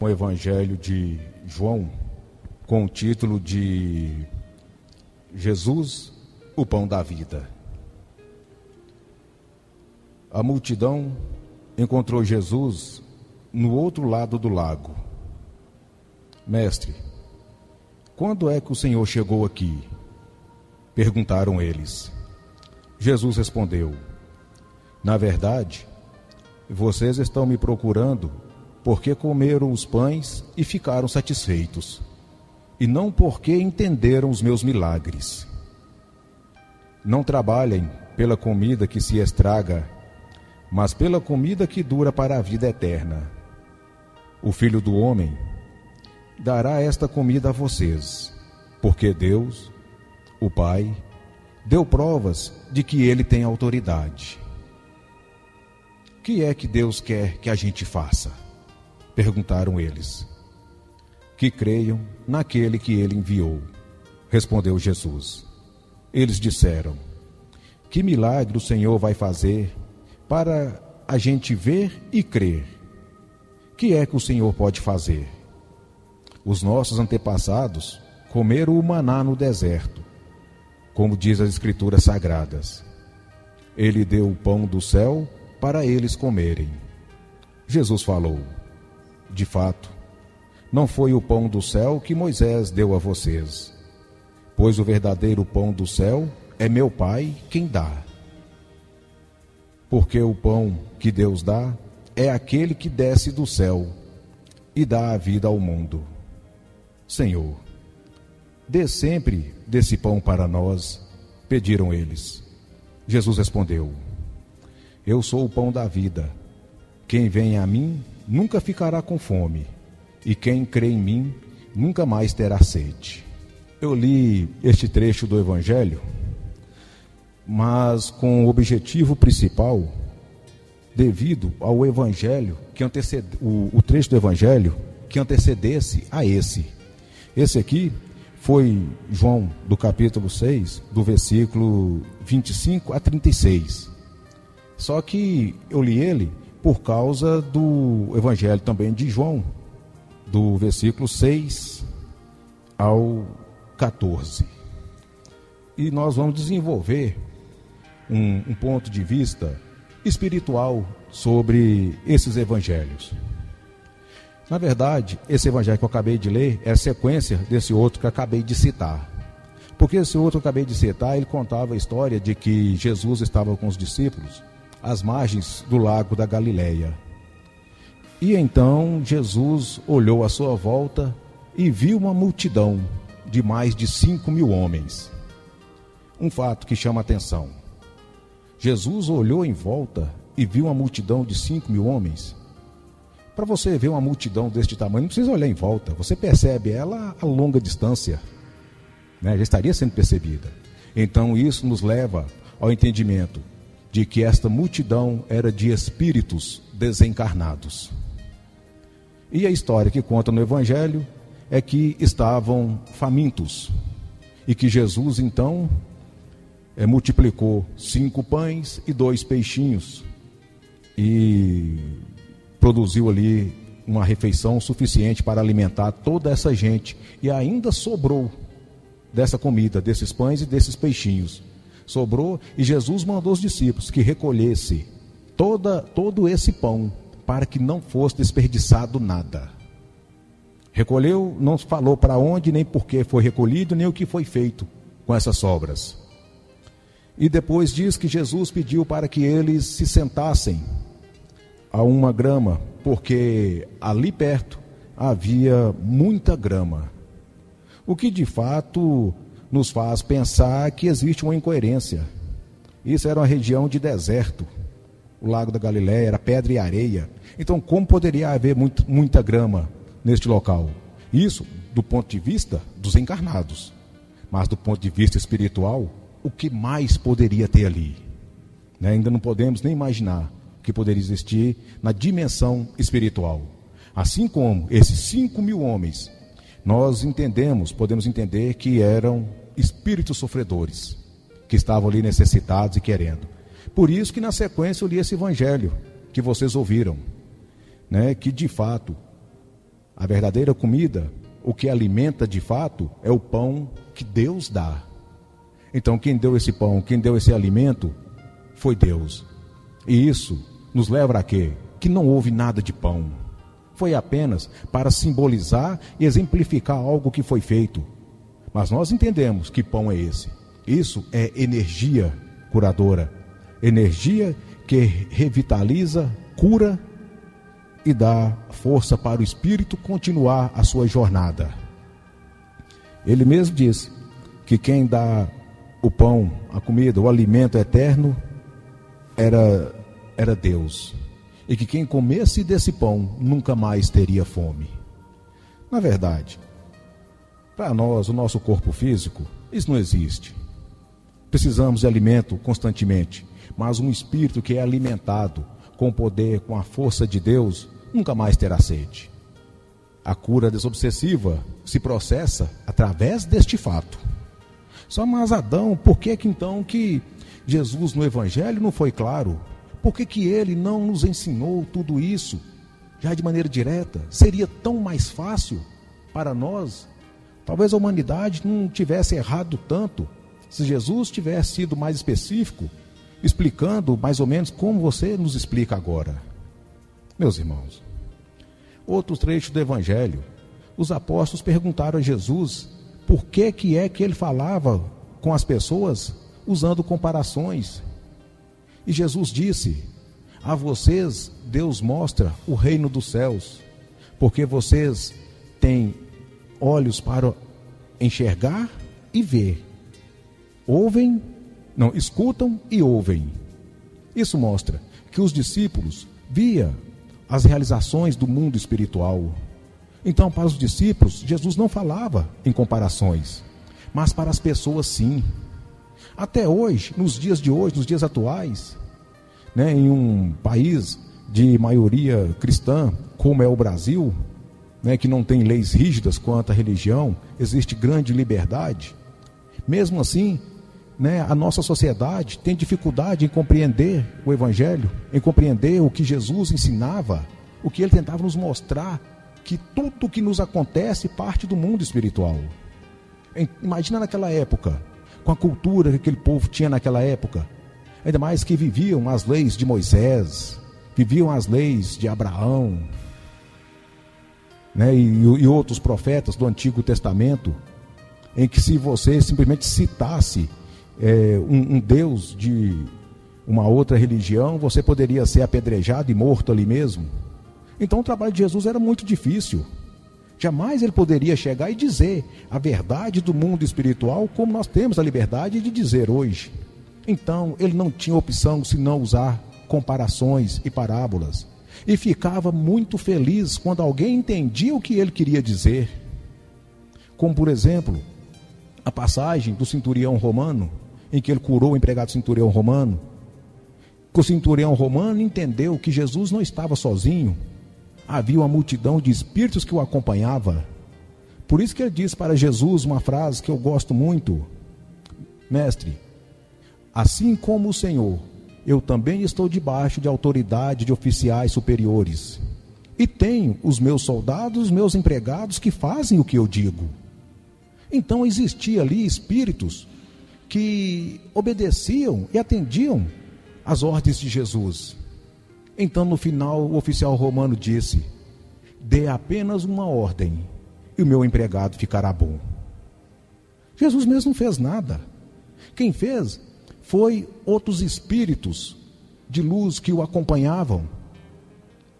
o Evangelho de João com o título de Jesus, o Pão da Vida. A multidão encontrou Jesus no outro lado do lago. Mestre, quando é que o Senhor chegou aqui? Perguntaram eles. Jesus respondeu: Na verdade, vocês estão me procurando porque comeram os pães e ficaram satisfeitos, e não porque entenderam os meus milagres. Não trabalhem pela comida que se estraga, mas pela comida que dura para a vida eterna. O Filho do Homem dará esta comida a vocês, porque Deus, o Pai, deu provas de que ele tem autoridade. O que é que Deus quer que a gente faça? Perguntaram eles. Que creiam naquele que ele enviou. Respondeu Jesus. Eles disseram: Que milagre o Senhor vai fazer para a gente ver e crer? Que é que o Senhor pode fazer? Os nossos antepassados comeram o maná no deserto, como diz as Escrituras Sagradas. Ele deu o pão do céu para eles comerem. Jesus falou: de fato, não foi o pão do céu que Moisés deu a vocês, pois o verdadeiro pão do céu é meu Pai quem dá. Porque o pão que Deus dá é aquele que desce do céu e dá a vida ao mundo. Senhor, dê sempre desse pão para nós, pediram eles. Jesus respondeu: Eu sou o pão da vida. Quem vem a mim nunca ficará com fome, e quem crê em mim nunca mais terá sede. Eu li este trecho do Evangelho, mas com o objetivo principal, devido ao Evangelho que antecede, o, o trecho do Evangelho que antecedesse a esse. Esse aqui foi João, do capítulo 6, do versículo 25 a 36. Só que eu li ele por causa do Evangelho também de João, do versículo 6 ao 14. E nós vamos desenvolver um, um ponto de vista espiritual sobre esses evangelhos. Na verdade, esse evangelho que eu acabei de ler é a sequência desse outro que eu acabei de citar. Porque esse outro que eu acabei de citar, ele contava a história de que Jesus estava com os discípulos às margens do lago da Galileia. E então Jesus olhou à sua volta e viu uma multidão de mais de cinco mil homens. Um fato que chama atenção. Jesus olhou em volta e viu uma multidão de cinco mil homens. Para você ver uma multidão deste tamanho, não precisa olhar em volta, você percebe ela a longa distância, né? já estaria sendo percebida. Então isso nos leva ao entendimento de que esta multidão era de espíritos desencarnados. E a história que conta no Evangelho é que estavam famintos e que Jesus então é, multiplicou cinco pães e dois peixinhos e produziu ali uma refeição suficiente para alimentar toda essa gente e ainda sobrou dessa comida, desses pães e desses peixinhos sobrou, e Jesus mandou os discípulos que recolhesse toda, todo esse pão, para que não fosse desperdiçado nada. Recolheu, não falou para onde, nem por que foi recolhido, nem o que foi feito com essas sobras. E depois diz que Jesus pediu para que eles se sentassem a uma grama, porque ali perto havia muita grama. O que de fato nos faz pensar que existe uma incoerência. Isso era uma região de deserto. O lago da Galiléia era pedra e areia. Então, como poderia haver muito, muita grama neste local? Isso do ponto de vista dos encarnados. Mas do ponto de vista espiritual, o que mais poderia ter ali? Né? Ainda não podemos nem imaginar o que poderia existir na dimensão espiritual. Assim como esses cinco mil homens nós entendemos, podemos entender que eram espíritos sofredores, que estavam ali necessitados e querendo. Por isso que na sequência eu li esse evangelho que vocês ouviram, né, que de fato A verdadeira comida, o que alimenta de fato, é o pão que Deus dá. Então, quem deu esse pão, quem deu esse alimento, foi Deus. E isso nos leva a quê? Que não houve nada de pão. Foi apenas para simbolizar e exemplificar algo que foi feito. Mas nós entendemos que pão é esse. Isso é energia curadora. Energia que revitaliza, cura e dá força para o espírito continuar a sua jornada. Ele mesmo diz que quem dá o pão, a comida, o alimento eterno era era Deus. E que quem comesse desse pão nunca mais teria fome. Na verdade, para nós, o nosso corpo físico, isso não existe. Precisamos de alimento constantemente, mas um espírito que é alimentado com o poder, com a força de Deus, nunca mais terá sede. A cura desobsessiva se processa através deste fato. Só mas Adão, por que, que então que Jesus no Evangelho não foi claro? Por que, que ele não nos ensinou tudo isso já de maneira direta? Seria tão mais fácil para nós. Talvez a humanidade não tivesse errado tanto se Jesus tivesse sido mais específico, explicando mais ou menos como você nos explica agora. Meus irmãos, outros trechos do Evangelho, os apóstolos perguntaram a Jesus por que, que é que ele falava com as pessoas usando comparações. E Jesus disse: A vocês Deus mostra o reino dos céus, porque vocês têm olhos para enxergar e ver. Ouvem, não, escutam e ouvem. Isso mostra que os discípulos via as realizações do mundo espiritual. Então, para os discípulos, Jesus não falava em comparações, mas para as pessoas sim. Até hoje, nos dias de hoje, nos dias atuais, né, em um país de maioria cristã, como é o Brasil, né, que não tem leis rígidas quanto à religião, existe grande liberdade. Mesmo assim, né, a nossa sociedade tem dificuldade em compreender o Evangelho, em compreender o que Jesus ensinava, o que ele tentava nos mostrar, que tudo o que nos acontece parte do mundo espiritual. Imagina naquela época, com a cultura que aquele povo tinha naquela época, ainda mais que viviam as leis de Moisés, viviam as leis de Abraão, né, e, e outros profetas do Antigo Testamento, em que se você simplesmente citasse é, um, um Deus de uma outra religião, você poderia ser apedrejado e morto ali mesmo. Então o trabalho de Jesus era muito difícil. Jamais ele poderia chegar e dizer a verdade do mundo espiritual como nós temos a liberdade de dizer hoje. Então ele não tinha opção senão usar comparações e parábolas. E ficava muito feliz quando alguém entendia o que ele queria dizer. Como, por exemplo, a passagem do centurião romano, em que ele curou o empregado centurião romano. Que o centurião romano entendeu que Jesus não estava sozinho, havia uma multidão de espíritos que o acompanhava. Por isso que ele diz para Jesus uma frase que eu gosto muito: Mestre, assim como o Senhor, eu também estou debaixo de autoridade de oficiais superiores. E tenho os meus soldados, os meus empregados que fazem o que eu digo. Então existia ali espíritos que obedeciam e atendiam às ordens de Jesus. Então, no final, o oficial romano disse: Dê apenas uma ordem e o meu empregado ficará bom. Jesus mesmo não fez nada. Quem fez foi outros espíritos de luz que o acompanhavam,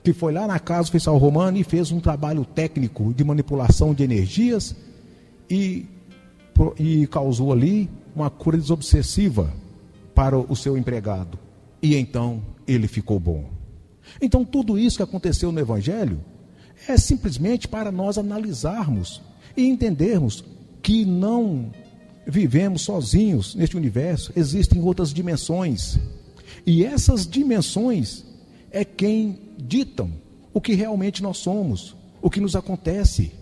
que foi lá na casa oficial romano e fez um trabalho técnico de manipulação de energias e, e causou ali uma cura desobsessiva para o seu empregado. E então ele ficou bom. Então tudo isso que aconteceu no Evangelho é simplesmente para nós analisarmos e entendermos que não vivemos sozinhos neste universo, existem outras dimensões. E essas dimensões é quem ditam o que realmente nós somos, o que nos acontece.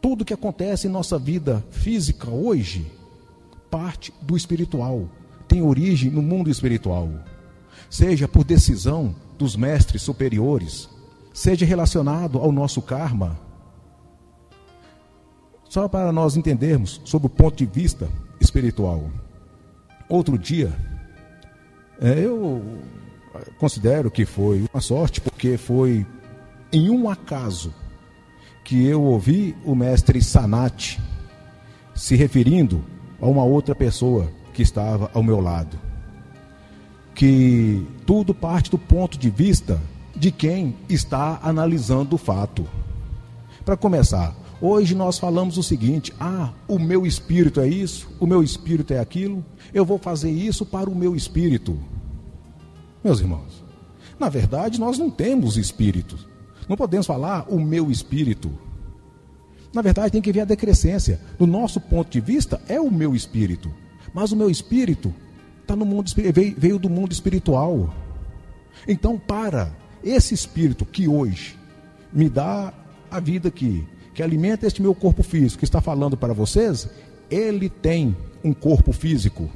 Tudo que acontece em nossa vida física hoje parte do espiritual, tem origem no mundo espiritual. Seja por decisão dos mestres superiores, seja relacionado ao nosso karma. Só para nós entendermos sobre o ponto de vista espiritual. Outro dia, é, eu considero que foi uma sorte, porque foi em um acaso que eu ouvi o mestre Sanat se referindo a uma outra pessoa que estava ao meu lado. Que tudo parte do ponto de vista de quem está analisando o fato. Para começar, hoje nós falamos o seguinte: ah, o meu espírito é isso, o meu espírito é aquilo, eu vou fazer isso para o meu espírito. Meus irmãos, na verdade nós não temos espíritos. Não podemos falar o meu espírito. Na verdade, tem que ver a decrescência. Do nosso ponto de vista, é o meu espírito. Mas o meu espírito tá no mundo veio, do mundo espiritual. Então, para esse espírito que hoje me dá a vida aqui, que alimenta este meu corpo físico, que está falando para vocês, ele tem um corpo físico.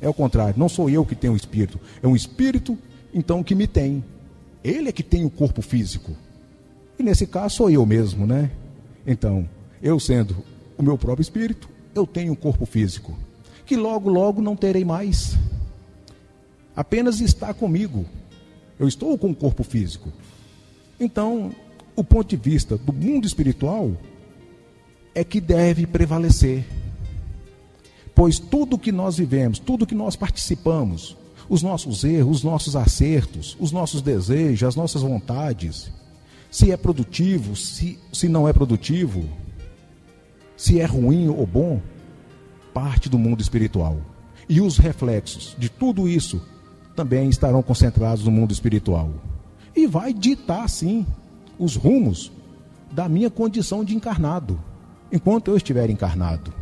É o contrário, não sou eu que tenho o espírito, é um espírito então que me tem. Ele é que tem o corpo físico. E nesse caso sou eu mesmo, né? Então, eu sendo o meu próprio espírito, eu tenho um corpo físico, que logo, logo não terei mais. Apenas está comigo. Eu estou com um corpo físico. Então, o ponto de vista do mundo espiritual é que deve prevalecer. Pois tudo que nós vivemos, tudo que nós participamos, os nossos erros, os nossos acertos, os nossos desejos, as nossas vontades, se é produtivo, se, se não é produtivo, se é ruim ou bom, parte do mundo espiritual. E os reflexos de tudo isso também estarão concentrados no mundo espiritual. E vai ditar, sim, os rumos da minha condição de encarnado, enquanto eu estiver encarnado.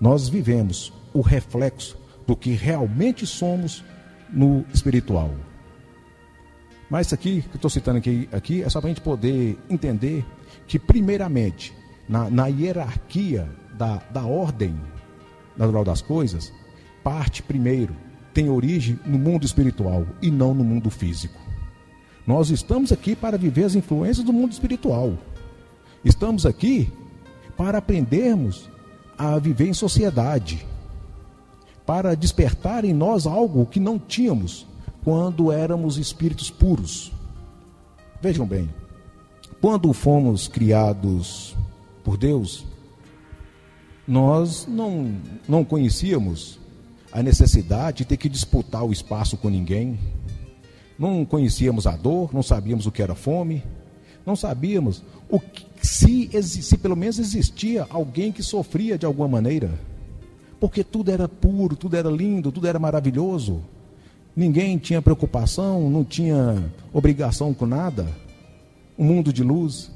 Nós vivemos o reflexo do que realmente somos no espiritual. Mas isso aqui que estou citando aqui, aqui é só para a gente poder entender que, primeiramente, na, na hierarquia da, da ordem natural das coisas, parte primeiro, tem origem no mundo espiritual e não no mundo físico. Nós estamos aqui para viver as influências do mundo espiritual. Estamos aqui para aprendermos a viver em sociedade, para despertar em nós algo que não tínhamos quando éramos espíritos puros. Vejam bem, quando fomos criados por Deus, nós não, não conhecíamos a necessidade de ter que disputar o espaço com ninguém, não conhecíamos a dor, não sabíamos o que era fome, não sabíamos o que, se, se pelo menos existia alguém que sofria de alguma maneira, porque tudo era puro, tudo era lindo, tudo era maravilhoso. Ninguém tinha preocupação, não tinha obrigação com nada. Um mundo de luz.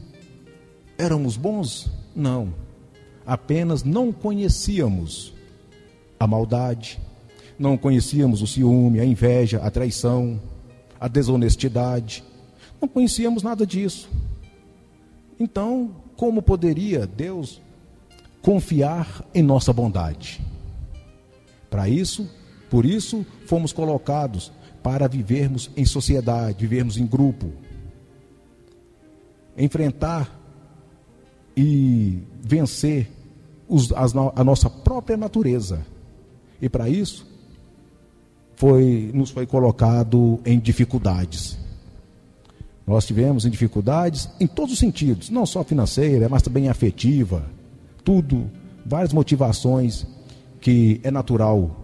Éramos bons? Não. Apenas não conhecíamos a maldade, não conhecíamos o ciúme, a inveja, a traição, a desonestidade. Não conhecíamos nada disso. Então, como poderia Deus confiar em nossa bondade? Para isso, por isso, fomos colocados para vivermos em sociedade, vivermos em grupo, enfrentar e vencer os, as, a nossa própria natureza. E para isso, foi, nos foi colocado em dificuldades. Nós tivemos em dificuldades em todos os sentidos, não só financeira, mas também afetiva, tudo, várias motivações que é natural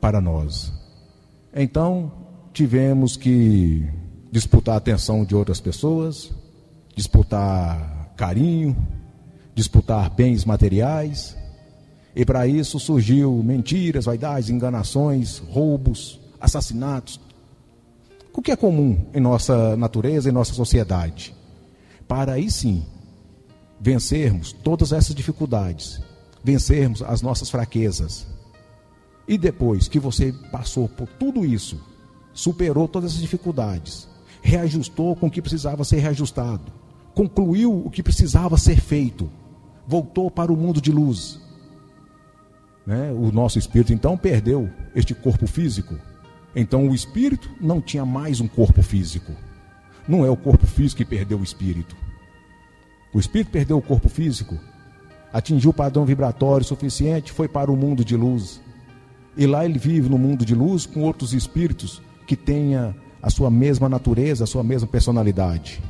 para nós. Então, tivemos que disputar a atenção de outras pessoas, disputar carinho, disputar bens materiais, e para isso surgiu mentiras, vaidades, enganações, roubos, assassinatos, o que é comum em nossa natureza, em nossa sociedade. Para aí sim vencermos todas essas dificuldades, vencermos as nossas fraquezas, e depois que você passou por tudo isso, superou todas as dificuldades, reajustou com o que precisava ser reajustado, concluiu o que precisava ser feito, voltou para o mundo de luz. Né? O nosso espírito então perdeu este corpo físico. Então o espírito não tinha mais um corpo físico. Não é o corpo físico que perdeu o espírito. O espírito perdeu o corpo físico, atingiu o padrão vibratório suficiente, foi para o mundo de luz. E lá ele vive no mundo de luz com outros espíritos que tenha a sua mesma natureza, a sua mesma personalidade.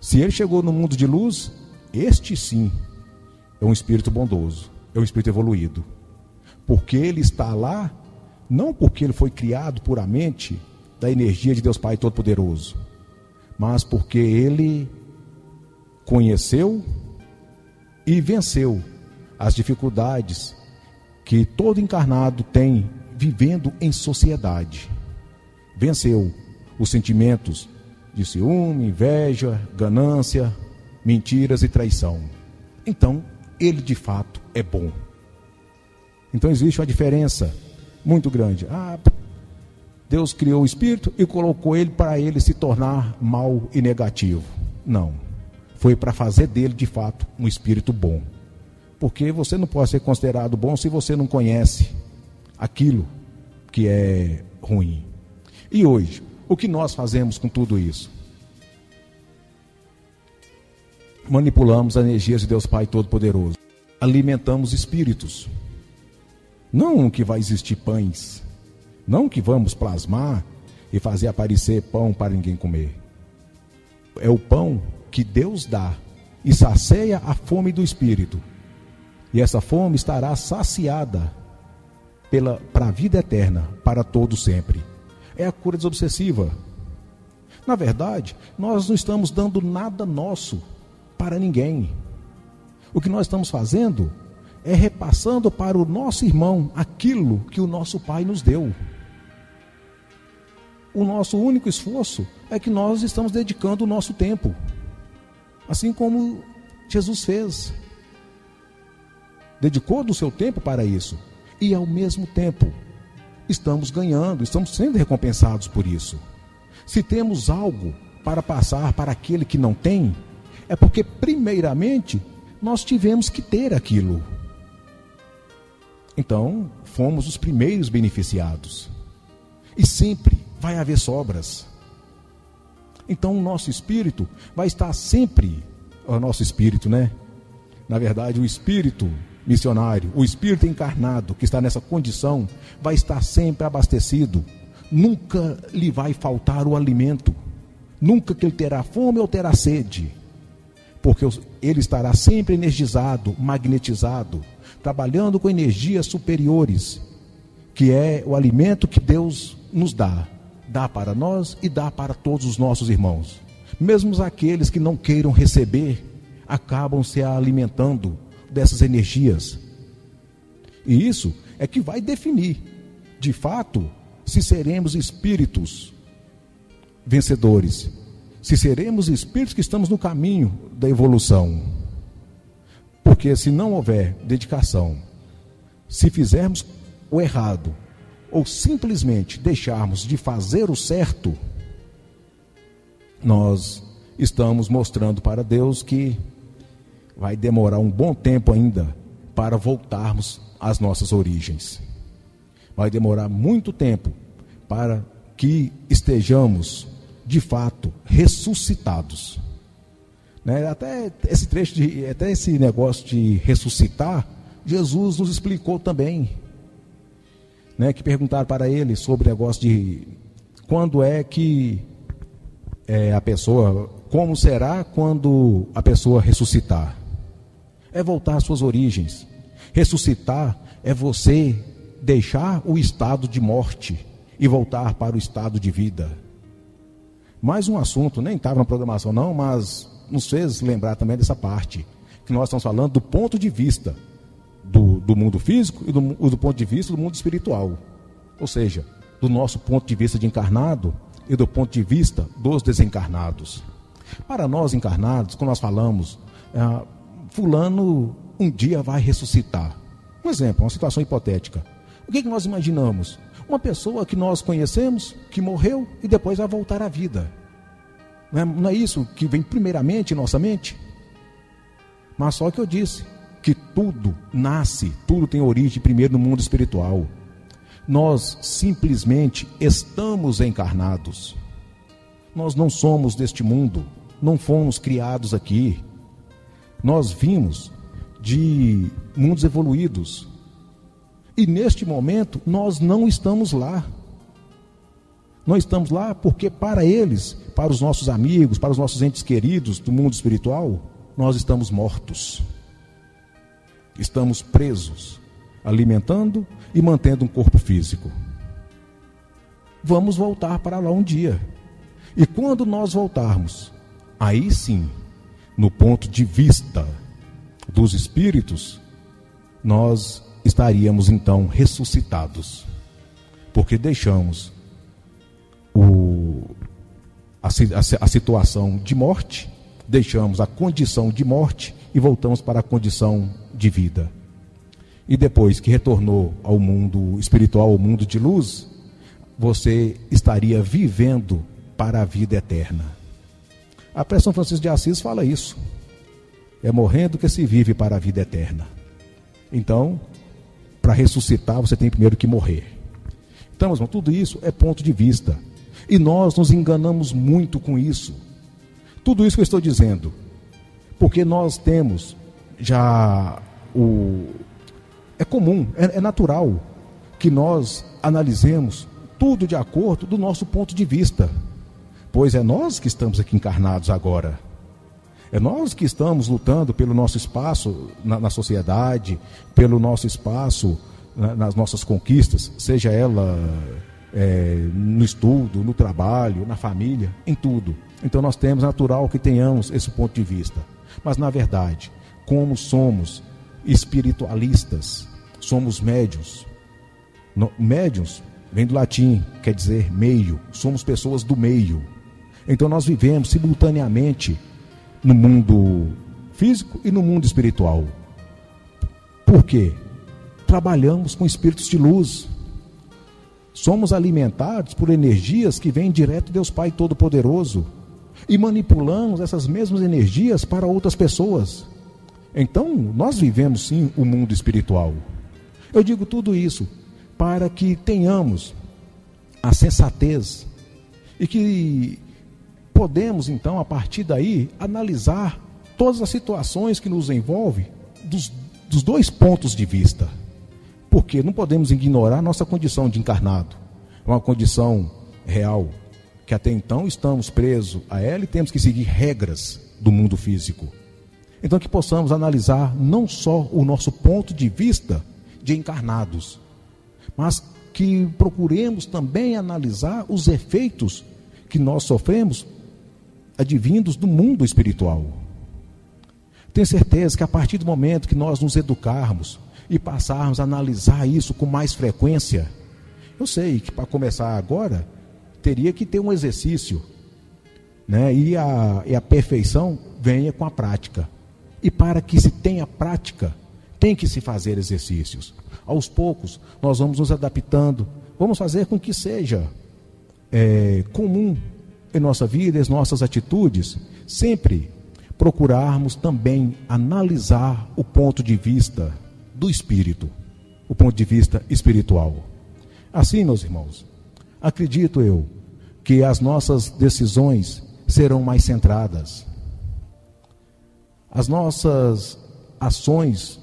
Se ele chegou no mundo de luz, este sim é um espírito bondoso, é um espírito evoluído. Porque ele está lá, não porque ele foi criado puramente da energia de Deus Pai Todo-Poderoso, mas porque ele conheceu e venceu as dificuldades que todo encarnado tem vivendo em sociedade. Venceu os sentimentos de ciúme, inveja, ganância, mentiras e traição. Então, ele de fato é bom. Então existe uma diferença muito grande. Ah, Deus criou o espírito e colocou ele para ele se tornar mal e negativo. Não. Foi para fazer dele de fato um espírito bom. Porque você não pode ser considerado bom se você não conhece aquilo que é ruim. E hoje, o que nós fazemos com tudo isso? Manipulamos as energias de Deus Pai Todo-Poderoso. Alimentamos espíritos. Não que vai existir pães. Não que vamos plasmar e fazer aparecer pão para ninguém comer. É o pão que Deus dá e sacia a fome do espírito e essa fome estará saciada pela para a vida eterna, para todo sempre. É a cura desobsessiva. Na verdade, nós não estamos dando nada nosso para ninguém. O que nós estamos fazendo é repassando para o nosso irmão aquilo que o nosso Pai nos deu. O nosso único esforço é que nós estamos dedicando o nosso tempo, assim como Jesus fez dedicou do seu tempo para isso. E ao mesmo tempo, estamos ganhando, estamos sendo recompensados por isso. Se temos algo para passar para aquele que não tem, é porque, primeiramente, nós tivemos que ter aquilo. Então, fomos os primeiros beneficiados. E sempre vai haver sobras. Então, o nosso espírito vai estar sempre, o nosso espírito, né? Na verdade, o espírito missionário, o espírito encarnado que está nessa condição, vai estar sempre abastecido. Nunca lhe vai faltar o alimento. Nunca que ele terá fome ou terá sede. Porque ele estará sempre energizado, magnetizado, trabalhando com energias superiores, que é o alimento que Deus nos dá. Dá para nós e dá para todos os nossos irmãos. Mesmo aqueles que não queiram receber, acabam se alimentando dessas energias. E isso é que vai definir, de fato, se seremos espíritos vencedores, se seremos espíritos que estamos no caminho da evolução. Porque se não houver dedicação, se fizermos o errado, ou simplesmente deixarmos de fazer o certo, nós estamos mostrando para Deus que vai demorar um bom tempo ainda para voltarmos às nossas origens. Vai demorar muito tempo para que estejamos, de fato, ressuscitados. Né? Até esse trecho, de, até esse negócio de ressuscitar, Jesus nos explicou também. Né? Que perguntaram para ele sobre o negócio de quando é que é, a pessoa, como será quando a pessoa ressuscitar é voltar às suas origens. Ressuscitar é você deixar o estado de morte e voltar para o estado de vida. Mais um assunto, nem estava na programação não, mas nos fez lembrar também dessa parte, que nós estamos falando do ponto de vista do, do mundo físico e do, do ponto de vista do mundo espiritual. Ou seja, do nosso ponto de vista de encarnado e do ponto de vista dos desencarnados. Para nós encarnados, quando nós falamos, ah, fulano um dia vai ressuscitar. Um exemplo, uma situação hipotética. O que, que nós imaginamos? Uma pessoa que nós conhecemos, que morreu e depois vai voltar à vida. Não é, não é isso que vem primeiramente em nossa mente? Mas só que eu disse que tudo nasce, tudo tem origem primeiro no mundo espiritual. Nós simplesmente estamos encarnados. Nós não somos deste mundo, não fomos criados aqui. Nós vimos de mundos evoluídos. E neste momento nós não estamos lá. Nós estamos lá porque para eles, para os nossos amigos, para os nossos entes queridos do mundo espiritual, nós estamos mortos. Estamos presos, alimentando e mantendo um corpo físico. Vamos voltar para lá um dia. E quando nós voltarmos, aí sim, no ponto de vista dos espíritos, nós estaríamos então ressuscitados. Porque deixamos o, a, a, a situação de morte, deixamos a condição de morte e voltamos para a condição de vida. E depois que retornou ao mundo espiritual, ao mundo de luz, você estaria vivendo para a vida eterna. A pressão Francisco de Assis fala isso. É morrendo que se vive para a vida eterna. Então, para ressuscitar, você tem primeiro que morrer. Então, irmão, tudo isso é ponto de vista. E nós nos enganamos muito com isso. Tudo isso que eu estou dizendo. Porque nós temos já o. É comum, é, é natural que nós analisemos tudo de acordo do nosso ponto de vista. Pois é nós que estamos aqui encarnados agora. É nós que estamos lutando pelo nosso espaço na, na sociedade, pelo nosso espaço na, nas nossas conquistas, seja ela é, no estudo, no trabalho, na família, em tudo. Então nós temos natural que tenhamos esse ponto de vista. Mas na verdade, como somos espiritualistas, somos médios. No, médios vem do latim, quer dizer meio. Somos pessoas do meio. Então nós vivemos simultaneamente no mundo físico e no mundo espiritual. Por quê? Trabalhamos com espíritos de luz. Somos alimentados por energias que vêm direto de Deus Pai Todo-Poderoso e manipulamos essas mesmas energias para outras pessoas. Então, nós vivemos sim o mundo espiritual. Eu digo tudo isso para que tenhamos a sensatez e que podemos então, a partir daí, analisar todas as situações que nos envolvem dos, dos dois pontos de vista. Porque não podemos ignorar nossa condição de encarnado. É uma condição real, que até então estamos presos a ela e temos que seguir regras do mundo físico. Então que possamos analisar não só o nosso ponto de vista de encarnados, mas que procuremos também analisar os efeitos que nós sofremos advindos do mundo espiritual. Tenho certeza que a partir do momento que nós nos educarmos e passarmos a analisar isso com mais frequência, eu sei que para começar agora, teria que ter um exercício, né? e, a, e a perfeição venha com a prática. E para que se tenha prática, tem que se fazer exercícios. Aos poucos, nós vamos nos adaptando, vamos fazer com que seja é, comum em nossa vida, em nossas atitudes, sempre procurarmos também analisar o ponto de vista do espírito, o ponto de vista espiritual. Assim, meus irmãos, acredito eu que as nossas decisões serão mais centradas. As nossas ações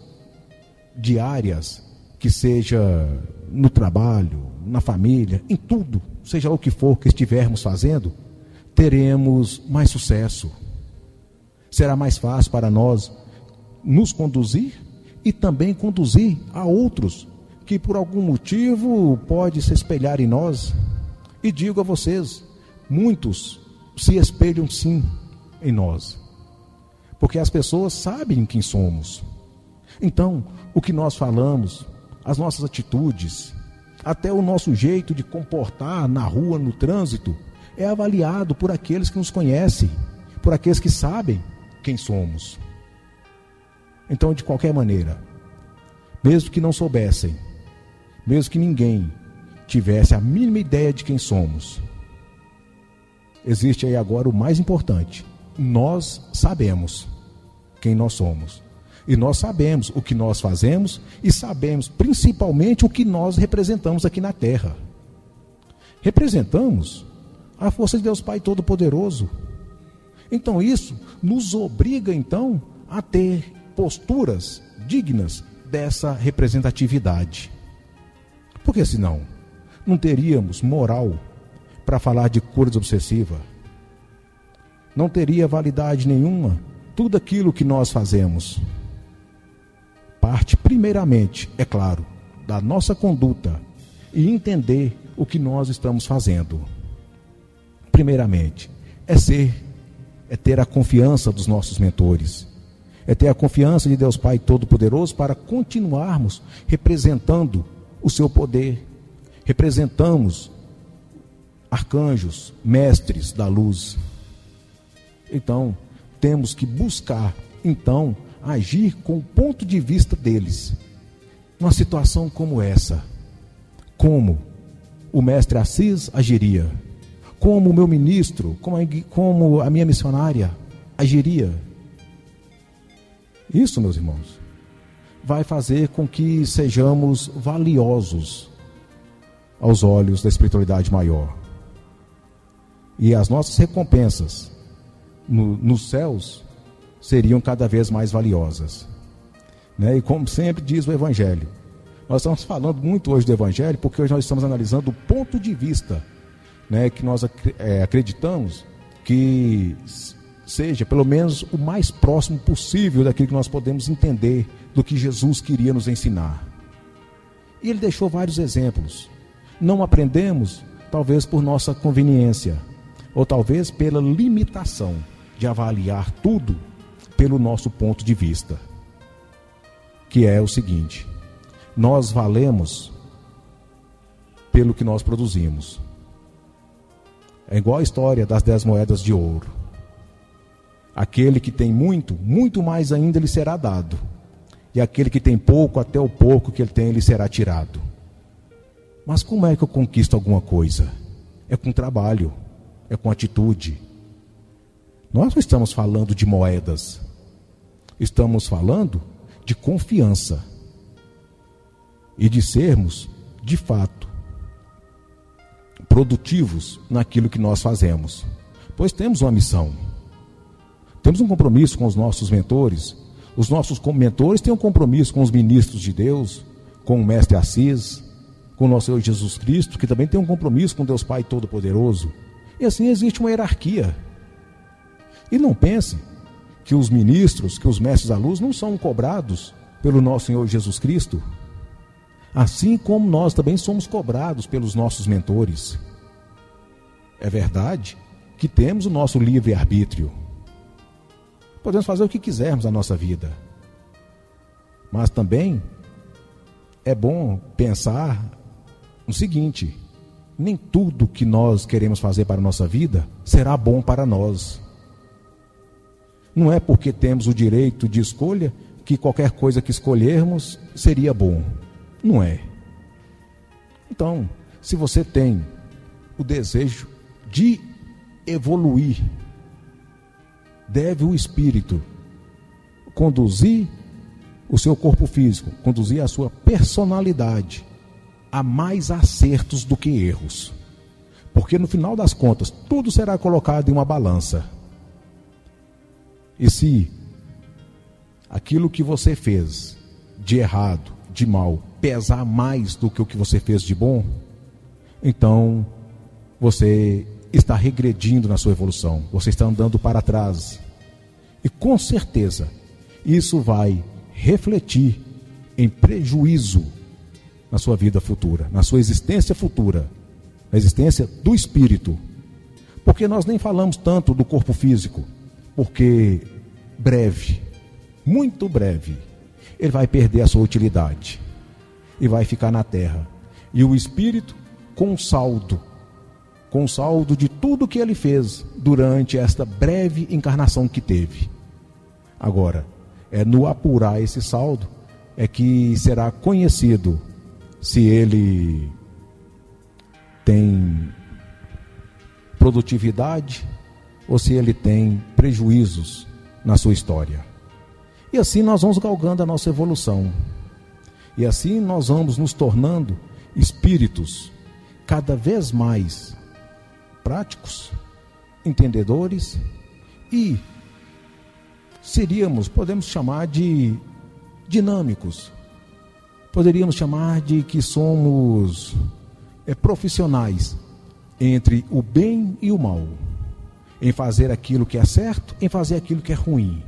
diárias, que seja no trabalho, na família, em tudo, seja o que for que estivermos fazendo, teremos mais sucesso. Será mais fácil para nós nos conduzir e também conduzir a outros que por algum motivo pode se espelhar em nós. E digo a vocês, muitos se espelham sim em nós. Porque as pessoas sabem quem somos. Então, o que nós falamos, as nossas atitudes, até o nosso jeito de comportar na rua, no trânsito, é avaliado por aqueles que nos conhecem, por aqueles que sabem quem somos. Então, de qualquer maneira, mesmo que não soubessem, mesmo que ninguém tivesse a mínima ideia de quem somos, existe aí agora o mais importante: nós sabemos quem nós somos. E nós sabemos o que nós fazemos e sabemos principalmente o que nós representamos aqui na terra. Representamos a força de Deus Pai Todo-Poderoso. Então isso nos obriga então a ter posturas dignas dessa representatividade. Porque senão não teríamos moral para falar de cura obsessiva. Não teria validade nenhuma tudo aquilo que nós fazemos. Parte primeiramente, é claro, da nossa conduta e entender o que nós estamos fazendo. Primeiramente, é ser é ter a confiança dos nossos mentores, é ter a confiança de Deus Pai Todo-Poderoso para continuarmos representando o seu poder. Representamos arcanjos, mestres da luz. Então, temos que buscar, então, agir com o ponto de vista deles. Numa situação como essa, como o mestre Assis agiria? Como o meu ministro, como a, como a minha missionária agiria. Isso, meus irmãos, vai fazer com que sejamos valiosos aos olhos da espiritualidade maior. E as nossas recompensas no, nos céus seriam cada vez mais valiosas. Né? E como sempre diz o Evangelho, nós estamos falando muito hoje do Evangelho porque hoje nós estamos analisando o ponto de vista né, que nós é, acreditamos que seja pelo menos o mais próximo possível daquilo que nós podemos entender do que Jesus queria nos ensinar. E ele deixou vários exemplos. Não aprendemos, talvez por nossa conveniência, ou talvez pela limitação de avaliar tudo pelo nosso ponto de vista. Que é o seguinte: nós valemos pelo que nós produzimos. É igual a história das dez moedas de ouro. Aquele que tem muito, muito mais ainda lhe será dado. E aquele que tem pouco, até o pouco que ele tem, lhe será tirado. Mas como é que eu conquisto alguma coisa? É com trabalho, é com atitude. Nós não estamos falando de moedas, estamos falando de confiança e de sermos, de fato, produtivos naquilo que nós fazemos. Pois temos uma missão. Temos um compromisso com os nossos mentores. Os nossos mentores têm um compromisso com os ministros de Deus, com o Mestre Assis, com o nosso Senhor Jesus Cristo, que também tem um compromisso com Deus Pai Todo-Poderoso. E assim existe uma hierarquia. E não pense que os ministros, que os mestres da luz não são cobrados pelo nosso Senhor Jesus Cristo. Assim como nós também somos cobrados pelos nossos mentores. É verdade que temos o nosso livre-arbítrio. Podemos fazer o que quisermos na nossa vida. Mas também é bom pensar no seguinte: nem tudo que nós queremos fazer para a nossa vida será bom para nós. Não é porque temos o direito de escolha que qualquer coisa que escolhermos seria bom. Não é. Então, se você tem o desejo de evoluir, deve o espírito conduzir o seu corpo físico, conduzir a sua personalidade a mais acertos do que erros. Porque no final das contas, tudo será colocado em uma balança. E se aquilo que você fez de errado, de mal, pesar mais do que o que você fez de bom, então você está regredindo na sua evolução, você está andando para trás. E com certeza, isso vai refletir em prejuízo na sua vida futura, na sua existência futura, na existência do espírito. Porque nós nem falamos tanto do corpo físico, porque breve, muito breve, ele vai perder a sua utilidade e vai ficar na terra. E o espírito com saldo, com saldo de tudo que ele fez durante esta breve encarnação que teve. Agora, é no apurar esse saldo é que será conhecido se ele tem produtividade ou se ele tem prejuízos na sua história. E assim nós vamos galgando a nossa evolução. E assim nós vamos nos tornando espíritos cada vez mais práticos, entendedores e seríamos, podemos chamar de dinâmicos. Poderíamos chamar de que somos é, profissionais entre o bem e o mal, em fazer aquilo que é certo, em fazer aquilo que é ruim,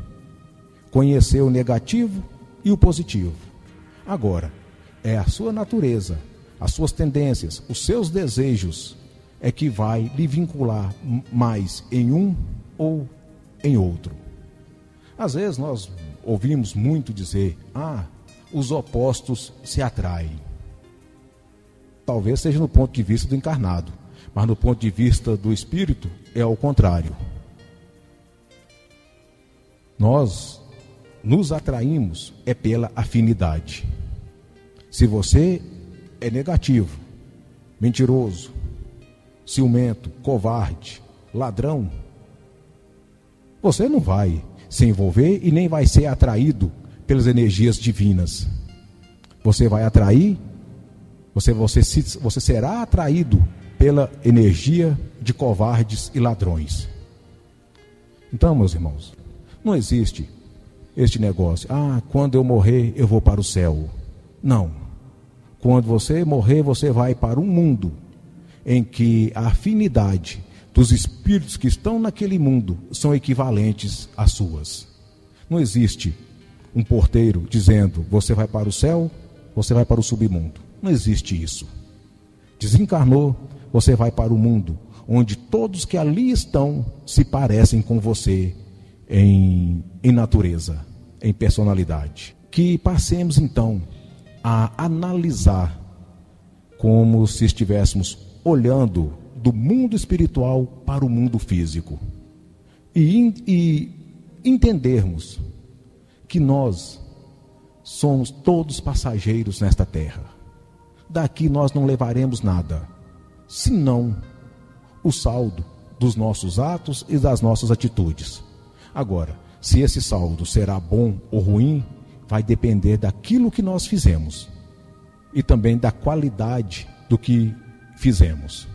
conhecer o negativo e o positivo. Agora, é a sua natureza, as suas tendências, os seus desejos é que vai lhe vincular mais em um ou em outro. Às vezes nós ouvimos muito dizer: ah, os opostos se atraem. Talvez seja no ponto de vista do encarnado, mas no ponto de vista do espírito é ao contrário. Nós nos atraímos é pela afinidade. Se você é negativo, mentiroso, ciumento, covarde, ladrão, você não vai se envolver e nem vai ser atraído pelas energias divinas. Você vai atrair, você, você, você será atraído pela energia de covardes e ladrões. Então, meus irmãos, não existe este negócio. Ah, quando eu morrer, eu vou para o céu. Não. Quando você morrer, você vai para um mundo em que a afinidade dos espíritos que estão naquele mundo são equivalentes às suas. Não existe um porteiro dizendo: você vai para o céu, você vai para o submundo. Não existe isso. Desencarnou, você vai para o mundo onde todos que ali estão se parecem com você em, em natureza, em personalidade. Que passemos então a analisar como se estivéssemos olhando do mundo espiritual para o mundo físico e, e entendermos que nós somos todos passageiros nesta terra. Daqui nós não levaremos nada, senão o saldo dos nossos atos e das nossas atitudes. Agora, se esse saldo será bom ou ruim, vai depender daquilo que nós fizemos e também da qualidade do que fizemos.